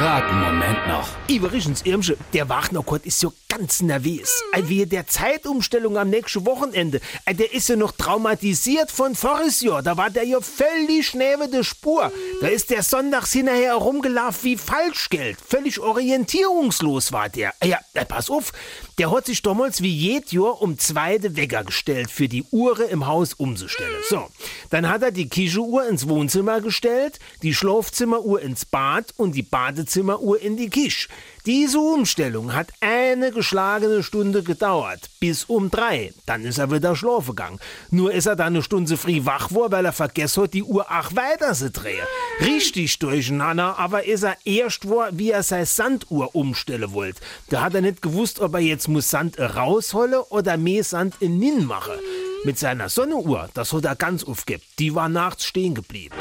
einen Moment noch. Iverichens Irmsche, der Wachnerkurt ist so ganz nervös. Ein wie der Zeitumstellung am nächsten Wochenende. Ein, Der ist ja noch traumatisiert von voriges Jahr. Da war der ja völlig neben der Spur. Da ist der sonntags hinterher herumgelaufen wie Falschgeld. Völlig orientierungslos war der. Ah Ja, äh, pass auf. Der hat sich damals wie jed Jahr um zweite Wecker gestellt, für die Uhr im Haus umzustellen. So, dann hat er die Kichenuhr ins Wohnzimmer gestellt, die Schlafzimmeruhr ins Bad und die Badezimmeruhr in die Kisch. Diese Umstellung hat eine geschlagene Stunde gedauert, bis um drei. Dann ist er wieder schlafen gegangen. Nur ist er dann eine Stunde früh wach geworden, weil er vergessen hat, die Uhr ach weiter zu drehen. Richtig durcheinander, aber ist er erst war, wie er seine Sanduhr umstellen wollte. Da hat er nicht gewusst, ob er jetzt muss Sand rausholen oder mehr Sand in Nin machen. Mit seiner Sonnenuhr, das hat er ganz aufgibt, die war nachts stehen geblieben.